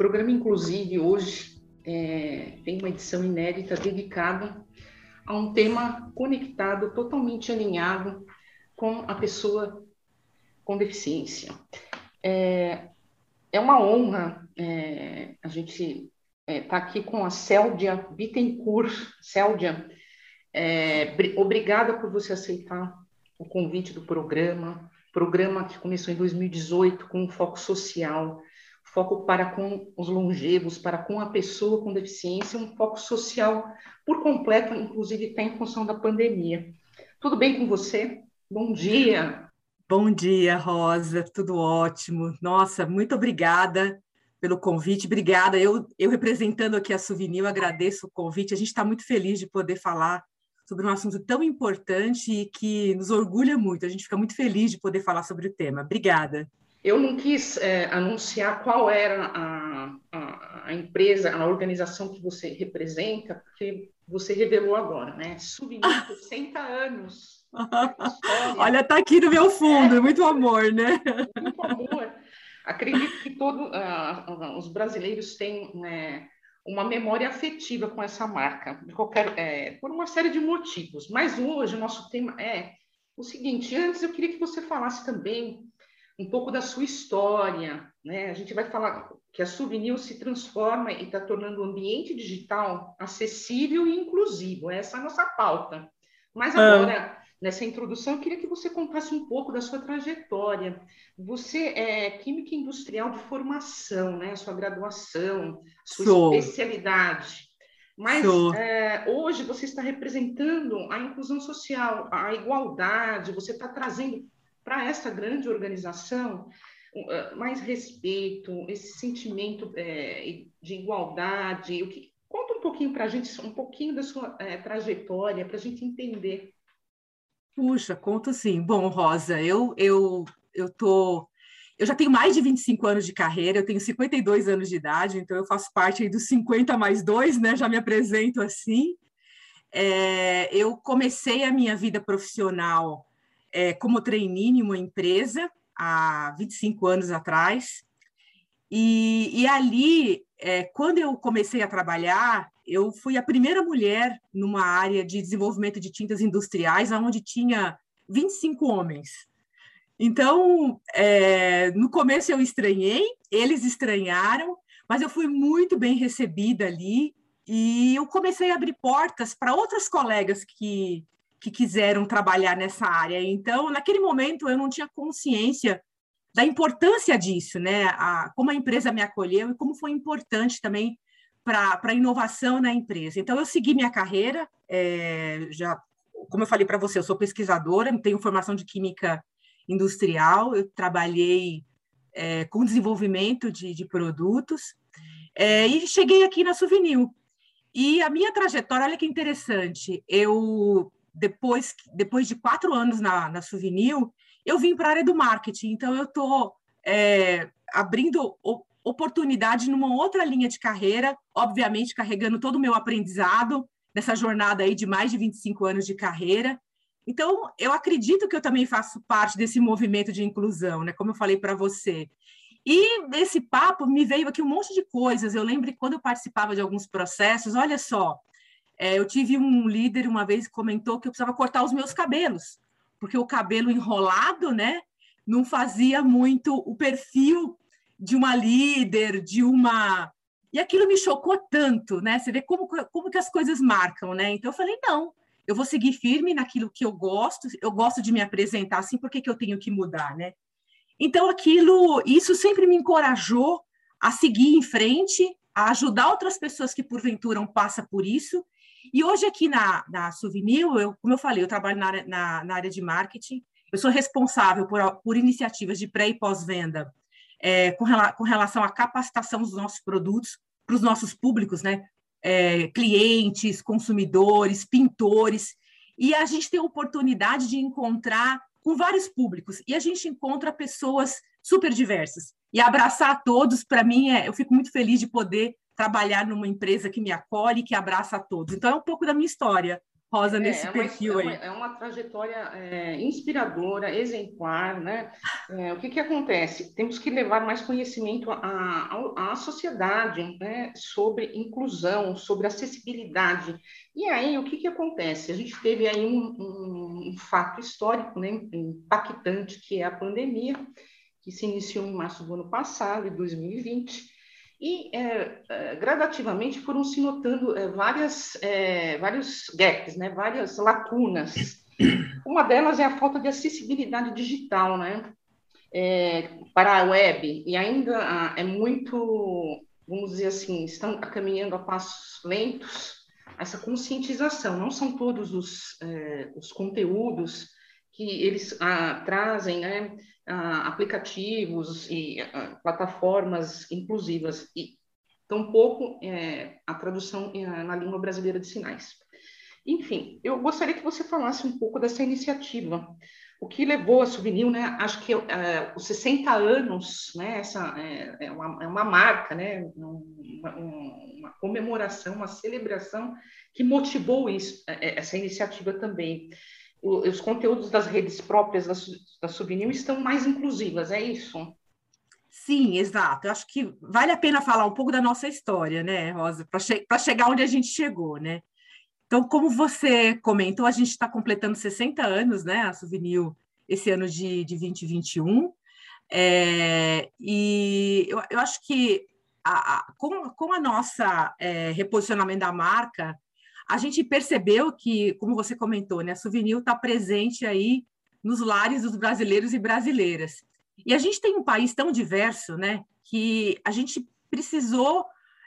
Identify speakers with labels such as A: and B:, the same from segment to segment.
A: programa Inclusive hoje é, tem uma edição inédita dedicada a um tema conectado, totalmente alinhado com a pessoa com deficiência. É, é uma honra é, a gente estar é, tá aqui com a Céldia Bittencourt. Céldia, é, obrigada por você aceitar o convite do programa programa que começou em 2018 com um foco social, foco para com os longevos, para com a pessoa com deficiência, um foco social por completo, inclusive tem em função da pandemia. Tudo bem com você? Bom dia.
B: Bom dia, Rosa, tudo ótimo. Nossa, muito obrigada pelo convite, obrigada. Eu, eu representando aqui a Souvenir, agradeço o convite. A gente está muito feliz de poder falar sobre um assunto tão importante e que nos orgulha muito. A gente fica muito feliz de poder falar sobre o tema. Obrigada.
A: Eu não quis é, anunciar qual era a, a, a, empresa, a organização que você representa, porque você revelou agora, né? Souvenir, 60 anos.
B: Olha, está aqui no meu fundo, é, muito amor, né?
A: Muito amor. Acredito que todos uh, ah, ah, os brasileiros têm né, uma memória afetiva com essa marca, qualquer, é, por uma série de motivos. Mas hoje o nosso tema é o seguinte: antes eu queria que você falasse também um pouco da sua história. Né? A gente vai falar que a Souvenir se transforma e está tornando o ambiente digital acessível e inclusivo. Essa é a nossa pauta. Mas ah. agora, nessa introdução, eu queria que você contasse um pouco da sua trajetória. Você é química industrial de formação, né? Sua graduação, sua Sou. especialidade. Mas é, hoje você está representando a inclusão social, a igualdade, você está trazendo para essa grande organização uh, mais respeito, esse sentimento é, de igualdade. O que, conta um pouquinho para a gente, um pouquinho da sua é, trajetória, para a gente entender
B: Puxa, conto sim. Bom, Rosa, eu eu eu tô eu já tenho mais de 25 anos de carreira, eu tenho 52 anos de idade, então eu faço parte aí dos 50 mais dois, né? Já me apresento assim. É, eu comecei a minha vida profissional é, como trainee em uma empresa há 25 anos atrás. E, e ali, é, quando eu comecei a trabalhar, eu fui a primeira mulher numa área de desenvolvimento de tintas industriais, onde tinha 25 homens. Então, é, no começo eu estranhei, eles estranharam, mas eu fui muito bem recebida ali e eu comecei a abrir portas para outros colegas que, que quiseram trabalhar nessa área. Então, naquele momento, eu não tinha consciência da importância disso, né? A, como a empresa me acolheu e como foi importante também para a inovação na empresa. Então, eu segui minha carreira, é, já, como eu falei para você, eu sou pesquisadora, tenho formação de química industrial, eu trabalhei é, com desenvolvimento de, de produtos, é, e cheguei aqui na Souvenir. E a minha trajetória, olha que interessante, eu, depois, depois de quatro anos na, na Souvenir, eu vim para a área do marketing, então eu estou é, abrindo oportunidade numa outra linha de carreira, obviamente carregando todo o meu aprendizado nessa jornada aí de mais de 25 anos de carreira. Então, eu acredito que eu também faço parte desse movimento de inclusão, né? Como eu falei para você. E nesse papo me veio aqui um monte de coisas. Eu lembro que quando eu participava de alguns processos, olha só, é, eu tive um líder uma vez que comentou que eu precisava cortar os meus cabelos, porque o cabelo enrolado, né, não fazia muito o perfil de uma líder, de uma. E aquilo me chocou tanto, né? Você vê como, como que as coisas marcam, né? Então eu falei, não, eu vou seguir firme naquilo que eu gosto, eu gosto de me apresentar assim, por que, que eu tenho que mudar, né? Então aquilo, isso sempre me encorajou a seguir em frente, a ajudar outras pessoas que porventura passam por isso. E hoje aqui na, na Souvenir, eu, como eu falei, eu trabalho na, na, na área de marketing, eu sou responsável por, por iniciativas de pré e pós-venda é, com, rela com, relação à capacitação dos nossos produtos para os nossos públicos, né? É, clientes, consumidores, pintores, e a gente tem a oportunidade de encontrar com vários públicos, e a gente encontra pessoas super diversas. E abraçar todos, para mim, é, eu fico muito feliz de poder trabalhar numa empresa que me acolhe, que abraça a todos. Então, é um pouco da minha história. Rosa, é, nesse
A: é,
B: perfil
A: é uma, aí. É uma trajetória é, inspiradora, exemplar, né? É, o que, que acontece? Temos que levar mais conhecimento à, à, sociedade né? sobre inclusão, sobre acessibilidade. E aí, o que, que acontece? A gente teve aí um, um, um fato histórico né? impactante, que é a pandemia, que se iniciou em março do ano passado, de 2020, e é, é, gradativamente foram se notando é, várias, é, vários gaps, né, várias lacunas. Uma delas é a falta de acessibilidade digital né, é, para a web, e ainda ah, é muito, vamos dizer assim, estão caminhando a passos lentos essa conscientização. Não são todos os, é, os conteúdos que eles ah, trazem, né, aplicativos e plataformas inclusivas e tampouco é, a tradução é, na língua brasileira de sinais. Enfim, eu gostaria que você falasse um pouco dessa iniciativa. O que levou a Souvenir, né? Acho que é, os 60 anos, né? Essa é, é, uma, é uma marca, né? Uma, uma, comemoração, uma celebração que motivou isso, é, essa iniciativa também os conteúdos das redes próprias da, da estão mais inclusivas, é isso?
B: Sim, exato. Eu acho que vale a pena falar um pouco da nossa história, né, Rosa, para che chegar onde a gente chegou, né? Então, como você comentou, a gente está completando 60 anos, né, a Souvenir, esse ano de, de 2021. É, e eu, eu, acho que a, a, com, com a nossa é, reposicionamento da marca, a gente percebeu que, como você comentou, né, a Souvenir está presente aí nos lares dos brasileiros e brasileiras. E a gente tem um país tão diverso, né, que a gente precisou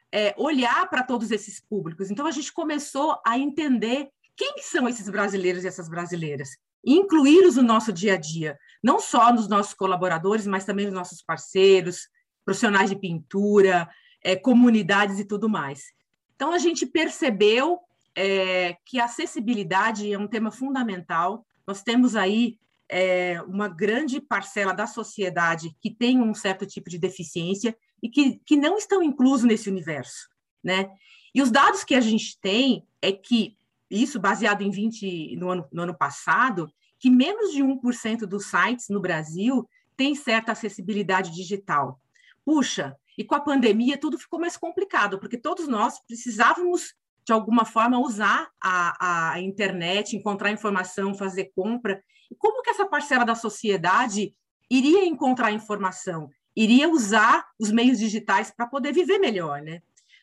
B: é, olhar para todos esses públicos. Então a gente começou a entender quem são esses brasileiros e essas brasileiras, incluí-los no nosso dia a dia, não só nos nossos colaboradores, mas também nos nossos parceiros, profissionais de pintura, é, comunidades e tudo mais. Então a gente percebeu é, que a acessibilidade é um tema fundamental. Nós temos aí é, uma grande parcela da sociedade que tem um certo tipo de deficiência e que, que não estão inclusos nesse universo, né? E os dados que a gente tem é que, isso baseado em 20, no ano, no ano passado, que menos de 1% dos sites no Brasil tem certa acessibilidade digital. Puxa, e com a pandemia tudo ficou mais complicado, porque todos nós precisávamos de alguma forma, usar a, a internet, encontrar informação, fazer compra. Como que essa parcela da sociedade iria encontrar informação? Iria usar os meios digitais para poder viver melhor, né?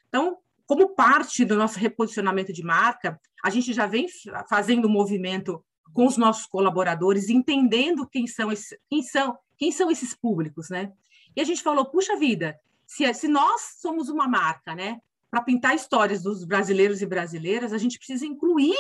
B: Então, como parte do nosso reposicionamento de marca, a gente já vem fazendo um movimento com os nossos colaboradores, entendendo quem são, esses, quem são, quem são esses públicos, né? E a gente falou, puxa vida, se, se nós somos uma marca, né? Para pintar histórias dos brasileiros e brasileiras, a gente precisa incluir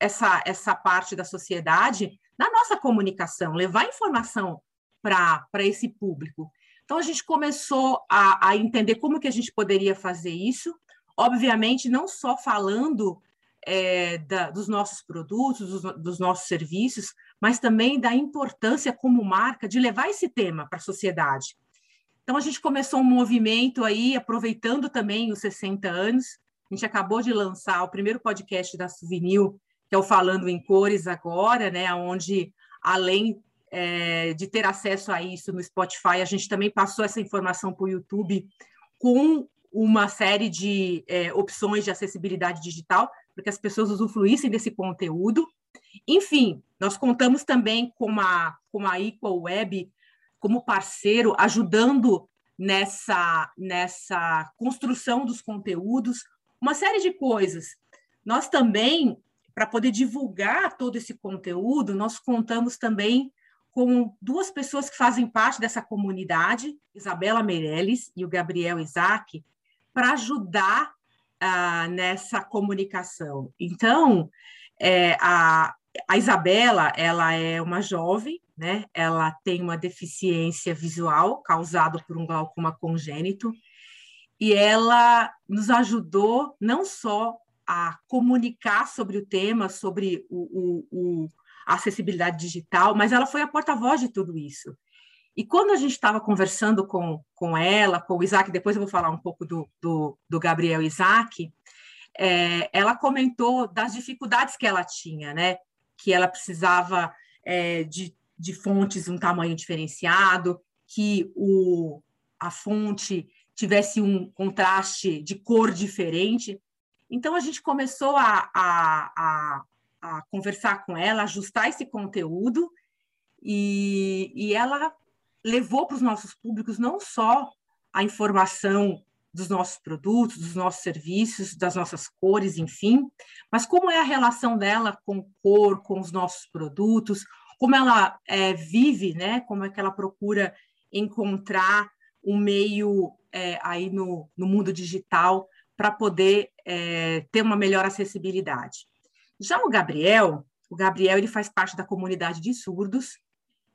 B: essa, essa parte da sociedade na nossa comunicação, levar informação para esse público. Então, a gente começou a, a, entender como que a gente poderia fazer isso, obviamente, não só falando é, da, dos nossos produtos, dos, dos nossos serviços, mas também da importância como marca de levar esse tema para a sociedade. Então, a gente começou um movimento aí, aproveitando também os 60 anos. A gente acabou de lançar o primeiro podcast da Souvenir, que é o Falando em Cores agora, né? Onde, além é, de ter acesso a isso no Spotify, a gente também passou essa informação para o YouTube com uma série de é, opções de acessibilidade digital, para que as pessoas usufruíssem desse conteúdo. Enfim, nós contamos também com a, com a Equal Web, como parceiro, ajudando nessa, nessa construção dos conteúdos, uma série de coisas. Nós também, para poder divulgar todo esse conteúdo, nós contamos também com duas pessoas que fazem parte dessa comunidade, Isabela Meirelles e o Gabriel Isaac, para ajudar ah, nessa comunicação. Então, é, a, a Isabela, ela é uma jovem né? Ela tem uma deficiência visual causada por um glaucoma congênito e ela nos ajudou não só a comunicar sobre o tema, sobre o, o, o a acessibilidade digital, mas ela foi a porta-voz de tudo isso. E quando a gente estava conversando com, com ela, com o Isaac, depois eu vou falar um pouco do, do, do Gabriel Isaac, é, ela comentou das dificuldades que ela tinha, né? Que ela precisava é, de, de fontes um tamanho diferenciado, que o, a fonte tivesse um contraste de cor diferente. Então, a gente começou a, a, a, a conversar com ela, ajustar esse conteúdo, e, e ela levou para os nossos públicos não só a informação dos nossos produtos, dos nossos serviços, das nossas cores, enfim, mas como é a relação dela com cor, com os nossos produtos, como ela é, vive, né? Como é que ela procura encontrar um meio é, aí no, no mundo digital para poder é, ter uma melhor acessibilidade. Já o Gabriel, o Gabriel ele faz parte da comunidade de surdos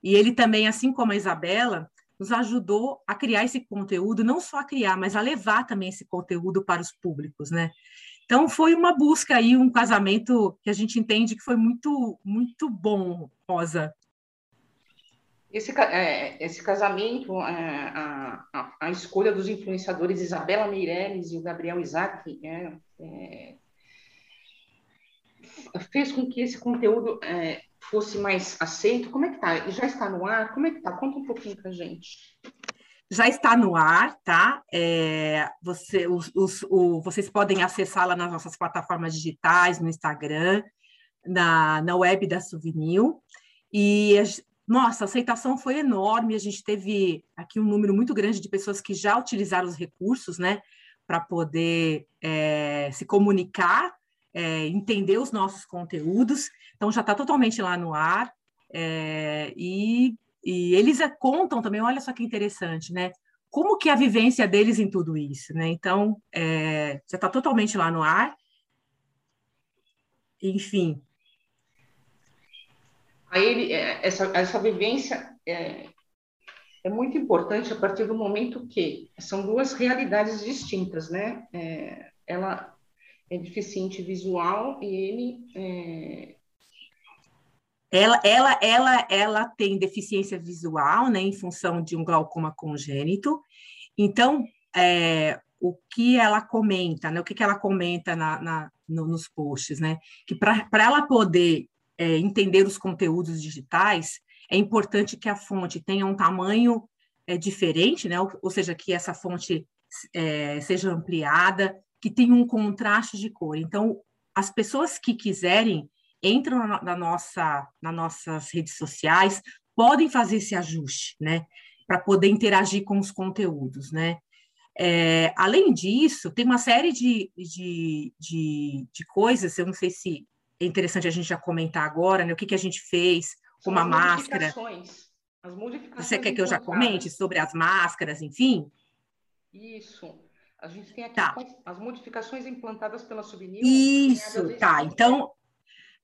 B: e ele também, assim como a Isabela, nos ajudou a criar esse conteúdo, não só a criar, mas a levar também esse conteúdo para os públicos, né? Então foi uma busca aí, um casamento que a gente entende que foi muito muito bom, Rosa.
A: Esse, é, esse casamento, é, a, a, a, escolha dos influenciadores Isabela Meirelles e o Gabriel Isaac é, é fez com que esse conteúdo é, fosse mais aceito. Como é que tá? Já está no ar? Como é que tá? Conta um pouquinho para gente.
B: Já está no ar, tá? É, você, os, os, o, vocês podem acessá-la nas nossas plataformas digitais, no Instagram, na, na web da Souvenir. E, nossa, a aceitação foi enorme. A gente teve aqui um número muito grande de pessoas que já utilizaram os recursos, né? Para poder é, se comunicar é, entender os nossos conteúdos. Então, já está totalmente lá no ar. É, e, e eles contam também, olha só que interessante, né? Como que é a vivência deles em tudo isso, né? Então, é, já está totalmente lá no ar. Enfim.
A: Aí, ele, é, essa, essa vivência é, é muito importante a partir do momento que são duas realidades distintas, né? É, ela é deficiente visual e ele é...
B: Ela, ela, ela, ela tem deficiência visual, né, em função de um glaucoma congênito. Então, é, o que ela comenta, né, o que, que ela comenta na, na no, nos posts, né, que para ela poder é, entender os conteúdos digitais, é importante que a fonte tenha um tamanho é, diferente, né, ou, ou seja, que essa fonte é, seja ampliada, que tem um contraste de cor. Então, as pessoas que quiserem entram na, nossa, nas nossas redes sociais, podem fazer esse ajuste, né? Para poder interagir com os conteúdos, né? É, além disso, tem uma série de, de, de, de, coisas, eu não sei se é interessante a gente já comentar agora, né? O que, que a gente fez com uma máscara. As modificações Você quer que eu já comente sobre as máscaras, enfim?
A: Isso. A gente tem aqui tá. as modificações implantadas pela Souvenir.
B: Isso, tá. Então,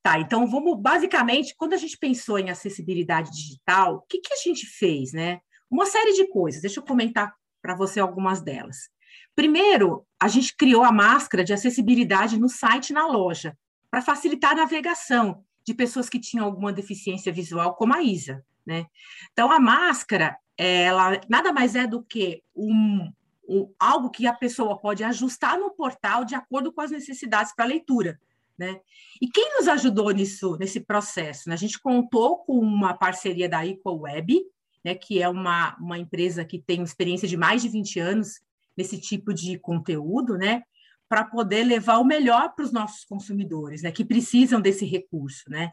B: tá. Então, vamos basicamente, quando a gente pensou em acessibilidade digital, o que, que a gente fez, né? Uma série de coisas. Deixa eu comentar para você algumas delas. Primeiro, a gente criou a máscara de acessibilidade no site e na loja, para facilitar a navegação de pessoas que tinham alguma deficiência visual, como a Isa. Né? Então, a máscara, ela nada mais é do que um, um, algo que a pessoa pode ajustar no portal de acordo com as necessidades para leitura. Né? E quem nos ajudou nisso, nesse processo? Né? A gente contou com uma parceria da Equal Web, né, que é uma, uma empresa que tem experiência de mais de 20 anos nesse tipo de conteúdo, né, para poder levar o melhor para os nossos consumidores, né, que precisam desse recurso. Né?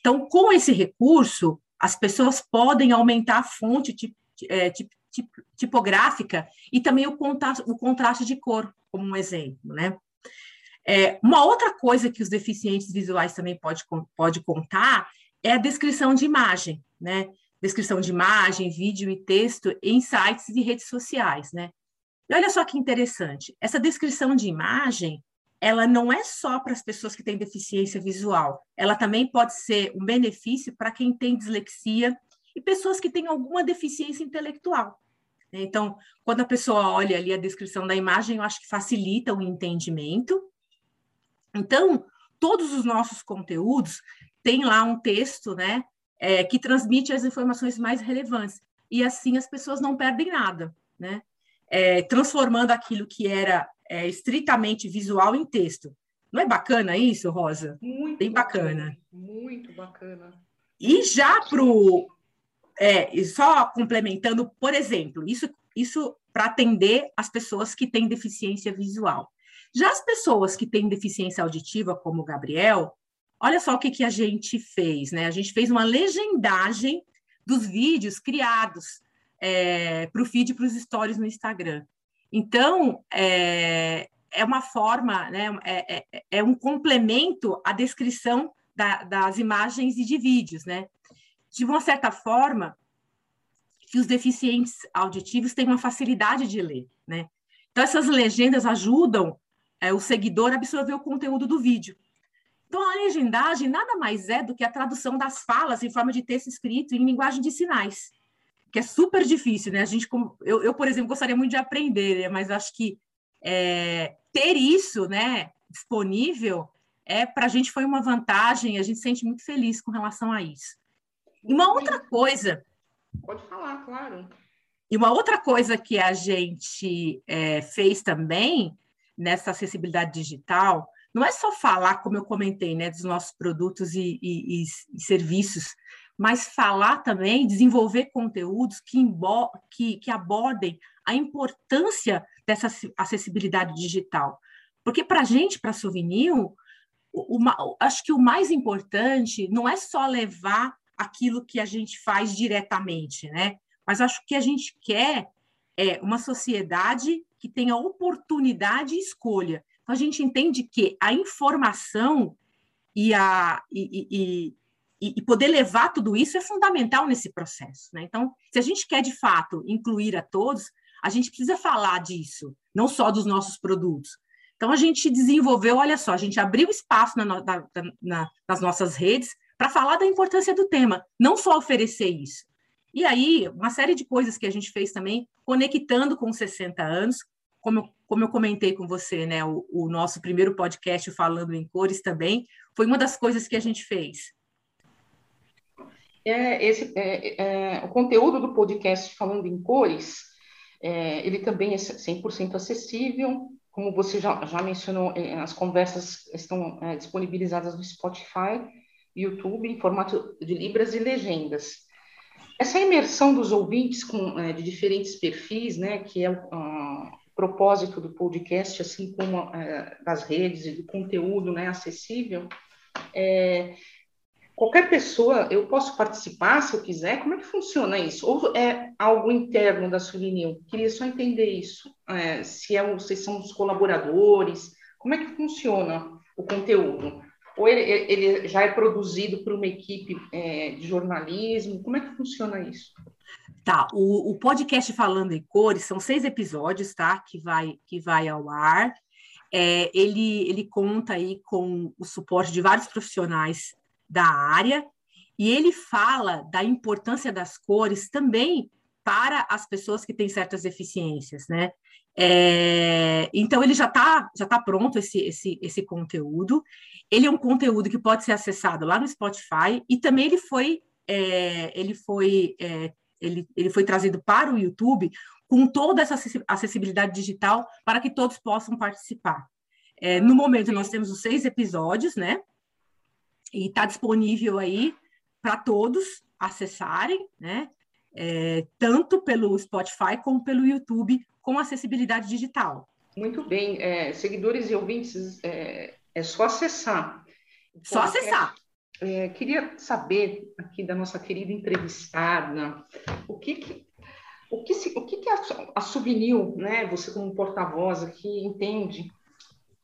B: Então, com esse recurso, as pessoas podem aumentar a fonte de, é, de, tipográfica e também o contraste, o contraste de cor, como um exemplo, né? É, uma outra coisa que os deficientes visuais também pode, pode contar é a descrição de imagem, né? Descrição de imagem, vídeo e texto em sites e redes sociais, né? E olha só que interessante, essa descrição de imagem, ela não é só para as pessoas que têm deficiência visual, ela também pode ser um benefício para quem tem dislexia e pessoas que têm alguma deficiência intelectual. Então, quando a pessoa olha ali a descrição da imagem, eu acho que facilita o entendimento. Então, todos os nossos conteúdos têm lá um texto, né, é, que transmite as informações mais relevantes. E assim as pessoas não perdem nada, né? É, transformando aquilo que era é, estritamente visual em texto. Não é bacana isso, Rosa?
A: Muito
B: Bem bacana.
A: bacana. Muito bacana.
B: E já para o. É, só complementando, por exemplo, isso, isso para atender as pessoas que têm deficiência visual. Já as pessoas que têm deficiência auditiva, como o Gabriel, olha só o que, que a gente fez, né? A gente fez uma legendagem dos vídeos criados é, para o feed e para os stories no Instagram. Então, é, é uma forma, né, é, é, é um complemento à descrição da, das imagens e de vídeos, né? De uma certa forma, que os deficientes auditivos têm uma facilidade de ler, né? Então, essas legendas ajudam é, o seguidor absorver o conteúdo do vídeo. Então, a legendagem nada mais é do que a tradução das falas em forma de texto escrito em linguagem de sinais, que é super difícil, né? A gente, eu, eu por exemplo, gostaria muito de aprender, né? mas acho que é, ter isso, né, disponível, é para a gente foi uma vantagem. A gente se sente muito feliz com relação a isso. E uma outra coisa.
A: Pode falar, claro.
B: E uma outra coisa que a gente é, fez também nessa acessibilidade digital não é só falar, como eu comentei, né, dos nossos produtos e, e, e serviços, mas falar também, desenvolver conteúdos que, que, que abordem a importância dessa acessibilidade digital. Porque para a gente, para a Souvenir, acho que o mais importante não é só levar aquilo que a gente faz diretamente, né? Mas acho que a gente quer é uma sociedade que tenha oportunidade e escolha. Então, a gente entende que a informação e, a, e, e, e, poder levar tudo isso é fundamental nesse processo. Né? Então, se a gente quer, de fato, incluir a todos, a gente precisa falar disso, não só dos nossos produtos. Então, a gente desenvolveu, olha só, a gente abriu espaço na, na, na, nas nossas redes para falar da importância do tema, não só oferecer isso. E aí, uma série de coisas que a gente fez também, conectando com 60 anos, como, como eu comentei com você, né, o, o nosso primeiro podcast falando em cores também, foi uma das coisas que a gente fez.
A: É, esse, é, é, o conteúdo do podcast falando em cores, é, ele também é 100% acessível, como você já, já mencionou, é, as conversas estão é, disponibilizadas no Spotify, YouTube, em formato de libras e legendas. Essa imersão dos ouvintes com, é, de diferentes perfis, né, que é o, propósito do podcast, assim como é, das redes e do conteúdo né, acessível, é, qualquer pessoa, eu posso participar se eu quiser? Como é que funciona isso? Ou é algo interno da Souvenir? Queria só entender isso. É, se é, vocês são os colaboradores, como é que funciona o conteúdo? Ou ele, ele já é produzido por uma equipe é, de jornalismo? Como é que funciona isso?
B: Tá, o, o, podcast Falando em Cores são seis episódios, tá? Que vai, que vai ao ar. É, ele, ele conta aí com o suporte de vários profissionais da área e ele fala da importância das cores também para as pessoas que têm certas deficiências, né? É, então ele já está já tá pronto esse, esse, esse conteúdo. Ele é um conteúdo que pode ser acessado lá no Spotify e também ele foi é, ele foi é, ele, ele foi trazido para o YouTube com toda essa acessibilidade digital para que todos possam participar. É, no momento nós temos os seis episódios, né? E está disponível aí para todos acessarem, né? É, tanto pelo Spotify como pelo YouTube, com acessibilidade digital.
A: Muito bem. É, seguidores e ouvintes, é, é só acessar.
B: Só acessar.
A: É, queria saber aqui da nossa querida entrevistada o que, que o que, se, o que, que a, a né, você como porta-voz aqui, entende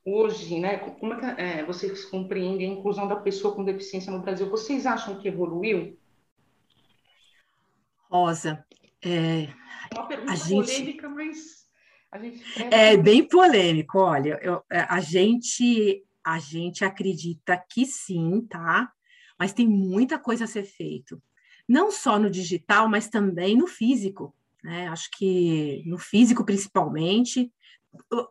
A: hoje, né, como é que é, vocês compreendem a inclusão da pessoa com deficiência no Brasil? Vocês acham que evoluiu?
B: Rosa, é,
A: uma pergunta a gente, polêmica, mas a gente
B: é bem polêmico. Olha, eu, é, a gente a gente acredita que sim, tá? Mas tem muita coisa a ser feito, não só no digital, mas também no físico. né? Acho que no físico principalmente.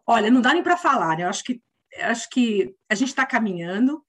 B: Olha, não dá nem para falar, né? Eu acho que acho que a gente está caminhando.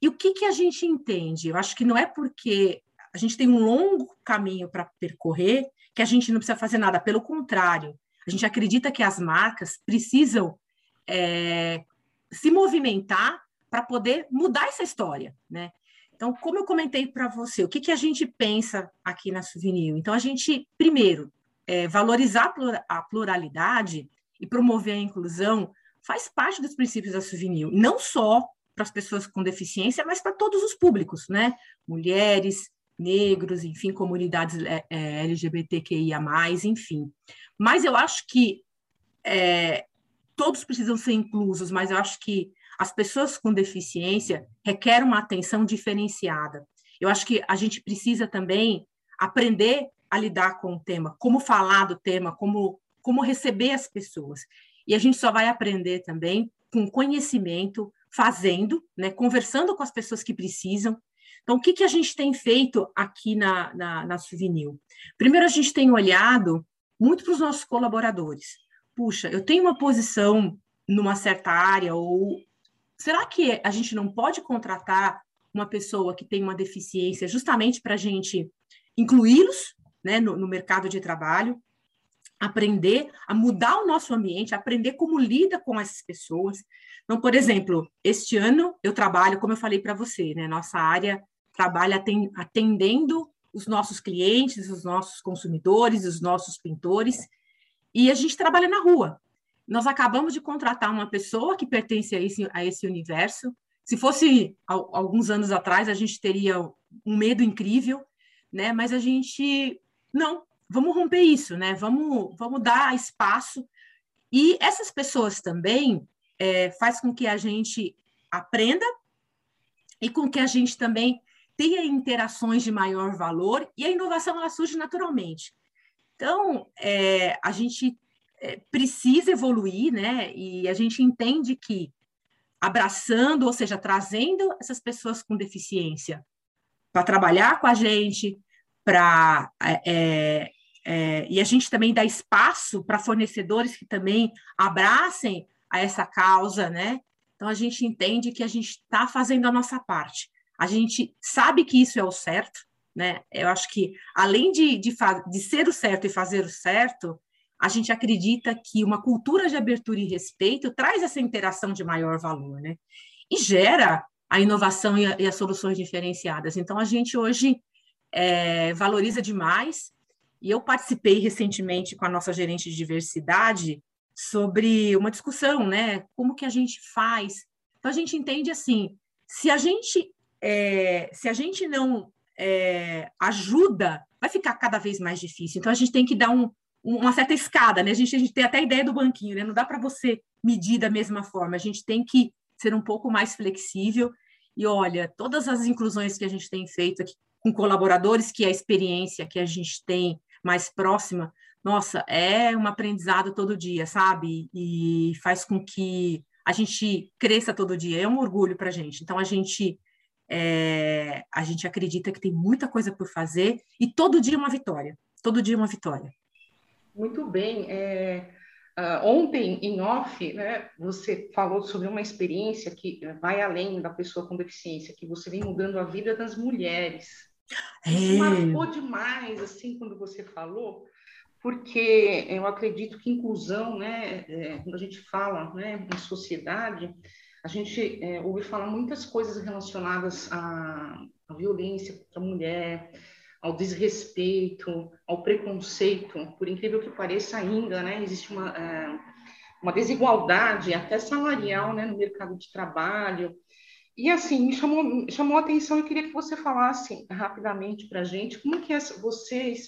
B: E o que, que a gente entende? Eu acho que não é porque a gente tem um longo caminho para percorrer que a gente não precisa fazer nada. Pelo contrário, a gente acredita que as marcas precisam é, se movimentar para poder mudar essa história, né? Então, como eu comentei para você, o que, que a gente pensa aqui na Souvenir? Então, a gente, primeiro, é, valorizar a pluralidade e promover a inclusão faz parte dos princípios da Souvenir, não só para as pessoas com deficiência, mas para todos os públicos, né? Mulheres, negros, enfim, comunidades é, é, LGBTQIA+, enfim. Mas eu acho que é, todos precisam ser inclusos, mas eu acho que as pessoas com deficiência requerem uma atenção diferenciada. Eu acho que a gente precisa também aprender a lidar com o tema, como falar do tema, como, como receber as pessoas. E a gente só vai aprender também com conhecimento, fazendo, né, conversando com as pessoas que precisam. Então, o que, que a gente tem feito aqui na, na, na? Primeiro, a gente tem olhado muito para os nossos colaboradores. Puxa, eu tenho uma posição numa certa área, ou será que a gente não pode contratar uma pessoa que tem uma deficiência justamente para a gente incluí-los né, no, no mercado de trabalho, aprender a mudar o nosso ambiente, aprender como lida com essas pessoas. Então, por exemplo, este ano eu trabalho, como eu falei para você, né, nossa área trabalha atendendo os nossos clientes, os nossos consumidores, os nossos pintores, e a gente trabalha na rua nós acabamos de contratar uma pessoa que pertence a esse, a esse universo. Se fosse alguns anos atrás, a gente teria um medo incrível, né? Mas a gente não, vamos romper isso, né? Vamos, vamos dar espaço. E essas pessoas também é, faz com que a gente aprenda e com que a gente também tenha interações de maior valor e a inovação ela surge naturalmente. Então, é, a gente é, precisa evoluir, né? E a gente entende que abraçando, ou seja, trazendo essas pessoas com deficiência para trabalhar com a gente, para é, é, é, e a gente também dá espaço para fornecedores que também abracem a essa causa, né? Então a gente entende que a gente está fazendo a nossa parte. A gente sabe que isso é o certo, né? Eu acho que além de, de, de ser o certo e fazer o certo, a gente acredita que uma cultura de abertura e respeito traz essa interação de maior valor, né? E gera a inovação e, a, e as soluções diferenciadas. Então, a gente hoje é, valoriza demais, e eu participei recentemente com a nossa gerente de diversidade sobre uma discussão, né? Como que a gente faz? Então, a gente entende assim, se a gente, é, se a gente não é, ajuda, vai ficar cada vez mais difícil. Então, a gente tem que dar um, uma certa escada, né? A gente, a gente tem até a ideia do banquinho, né? Não dá para você medir da mesma forma. A gente tem que ser um pouco mais flexível. E olha, todas as inclusões que a gente tem feito aqui com colaboradores, que é a experiência que a gente tem mais próxima, nossa, é um aprendizado todo dia, sabe? E faz com que a gente cresça todo dia. É um orgulho para a gente. Então a gente é, a gente acredita que tem muita coisa por fazer e todo dia uma vitória. Todo dia uma vitória.
A: Muito bem. É, uh, ontem, em off, né, você falou sobre uma experiência que vai além da pessoa com deficiência, que você vem mudando a vida das mulheres. É. Isso marcou demais, assim, quando você falou, porque eu acredito que inclusão, né, é, quando a gente fala né, em sociedade, a gente é, ouve falar muitas coisas relacionadas à, à violência contra a mulher, ao desrespeito, ao preconceito, por incrível que pareça ainda, né, existe uma, é, uma desigualdade até salarial né, no mercado de trabalho. E assim, me chamou, chamou a atenção, eu queria que você falasse rapidamente para a gente como que as, vocês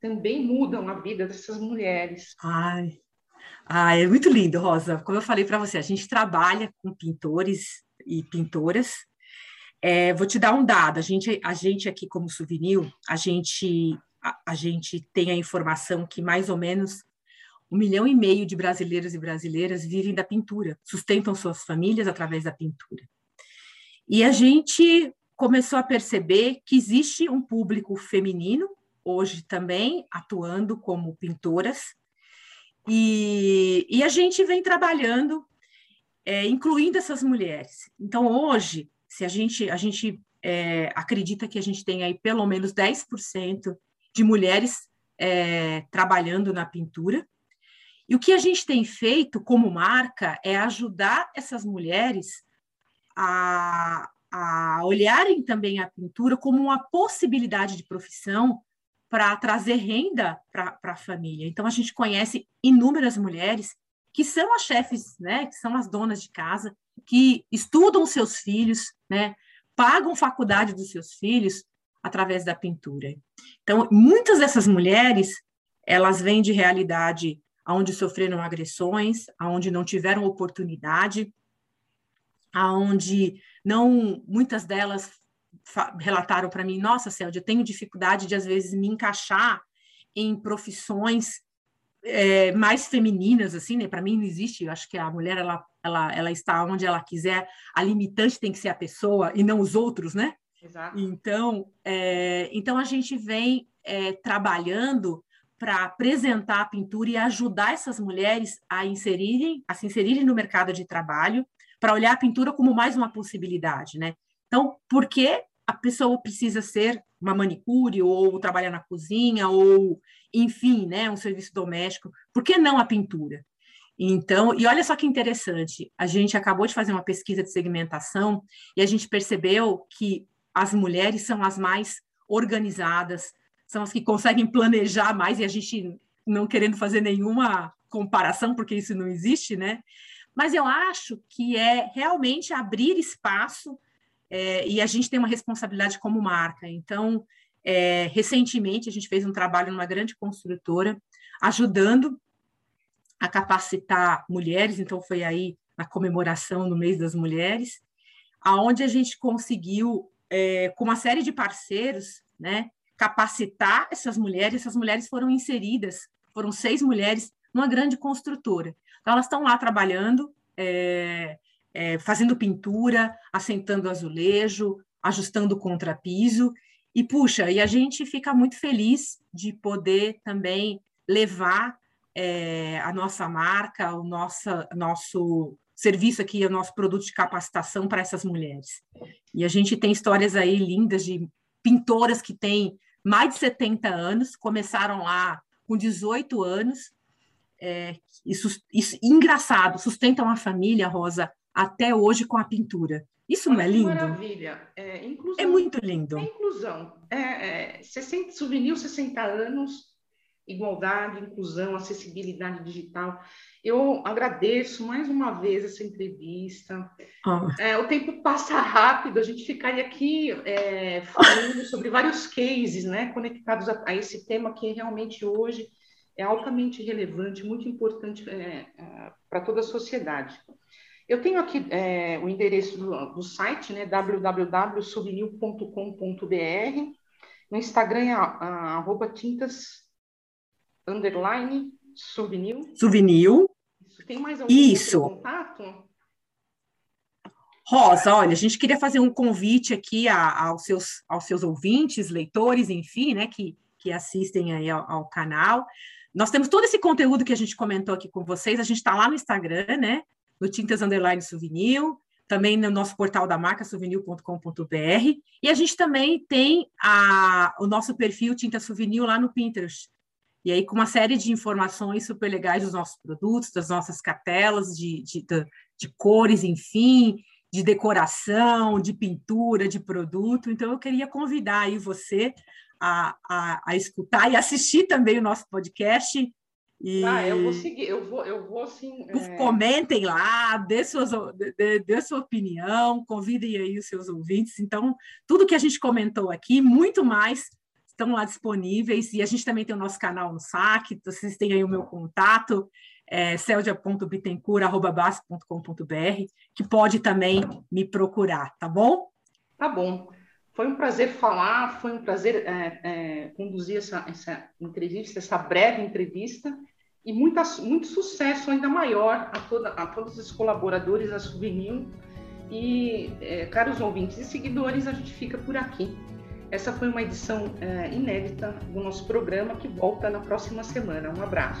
A: também mudam a vida dessas mulheres.
B: Ai, ai, é muito lindo, Rosa. Como eu falei para você, a gente trabalha com pintores e pintoras é, vou te dar um dado. A gente, a gente aqui como Souvenir, a gente, a, a, gente tem a informação que mais ou menos um milhão e meio de brasileiros e brasileiras vivem da pintura, sustentam suas famílias através da pintura. E a gente começou a perceber que existe um público feminino hoje também atuando como pintoras, e, e a gente vem trabalhando, é, incluindo essas mulheres. Então, hoje, se a gente, a gente é, acredita que a gente tem aí pelo menos 10% de mulheres é, trabalhando na pintura, e o que a gente tem feito como marca é ajudar essas mulheres a, a olharem também a pintura como uma possibilidade de profissão para trazer renda para a família. Então, a gente conhece inúmeras mulheres que são as chefes, né, que são as donas de casa, que estudam seus filhos, né, pagam faculdade dos seus filhos através da pintura. Então, muitas dessas mulheres, elas vêm de realidade onde sofreram agressões, aonde não tiveram oportunidade, aonde não muitas delas relataram para mim, nossa, Célia, eu tenho dificuldade de às vezes me encaixar em profissões é, mais femininas, assim, né? Para mim não existe, eu acho que a mulher ela, ela, ela está onde ela quiser, a limitante tem que ser a pessoa e não os outros, né? Exato. Então, é, então a gente vem é, trabalhando para apresentar a pintura e ajudar essas mulheres a inserirem, a se inserirem no mercado de trabalho, para olhar a pintura como mais uma possibilidade, né? Então, por que a pessoa precisa ser uma manicure ou trabalhar na cozinha ou, enfim, né, um serviço doméstico? Por que não a pintura? Então, e olha só que interessante, a gente acabou de fazer uma pesquisa de segmentação e a gente percebeu que as mulheres são as mais organizadas, são as que conseguem planejar mais, e a gente não querendo fazer nenhuma comparação, porque isso não existe, né? Mas eu acho que é realmente abrir espaço, é, e a gente tem uma responsabilidade como marca. Então, é, recentemente, a gente fez um trabalho numa grande construtora, ajudando a capacitar mulheres, então foi aí na comemoração no mês das mulheres, aonde a gente conseguiu, é, com uma série de parceiros, né, capacitar essas mulheres, essas mulheres foram inseridas, foram seis mulheres, numa grande construtora. Então, elas estão lá trabalhando, é, é, fazendo pintura, assentando azulejo, ajustando o contrapiso, e puxa, e a gente fica muito feliz de poder também levar é, a nossa marca, o nossa, nosso serviço aqui, o nosso produto de capacitação para essas mulheres. E a gente tem histórias aí lindas de pintoras que têm mais de 70 anos, começaram lá com 18 anos. É, engraçado, sustentam a família, Rosa, até hoje com a pintura. Isso Olha, não é lindo?
A: Maravilha. É, inclusão,
B: é muito lindo.
A: É inclusão. É, é, 60, souvenir 60 anos, igualdade, inclusão, acessibilidade digital. Eu agradeço mais uma vez essa entrevista. Oh. É, o tempo passa rápido, a gente ficaria aqui é, falando sobre vários cases né, conectados a, a, esse tema que realmente hoje é altamente relevante, muito importante é, é para toda a sociedade. Eu tenho aqui é, o endereço do, do site, né, www.souvenir.com.br. No Instagram é arroba tintas underline souvenir.
B: Souvenir.
A: Tem mais algum
B: Isso.
A: contato?
B: Rosa, olha, a gente queria fazer um convite aqui a, aos, seus, aos seus ouvintes, leitores, enfim, né, que, que assistem aí ao, ao, canal. Nós temos todo esse conteúdo que a gente comentou aqui com vocês, a gente está lá no Instagram, né, no Tintas Underline Souvenir, também no nosso portal da marca, souvenir.com.br, e a gente também tem a, o nosso perfil Tinta Souvenir lá no Pinterest. E aí, com uma série de informações super legais dos nossos produtos, das nossas cartelas de, de, de, de cores, enfim, de decoração, de pintura, de produto. Então, eu queria convidar aí você a, a, a escutar e assistir também o nosso podcast.
A: E... Ah, eu vou seguir, eu vou, eu vou sim.
B: É... Comentem lá, dê, suas, dê, dê sua opinião, convidem aí os seus ouvintes. Então, tudo que a gente comentou aqui, muito mais, estão lá disponíveis. E a gente também tem o nosso canal no saque, vocês têm aí o meu contato, é, celdia.bittencourt.com.br, que pode também me procurar, tá bom?
A: Tá bom. Foi um prazer falar, foi um prazer é, é, conduzir essa, essa entrevista, essa breve entrevista, e muita, muito sucesso ainda maior a, toda, a todos os colaboradores da Souvenir. E, é, caros ouvintes e seguidores, a gente fica por aqui. Essa foi uma edição é, inédita do nosso programa que volta na próxima semana. Um abraço.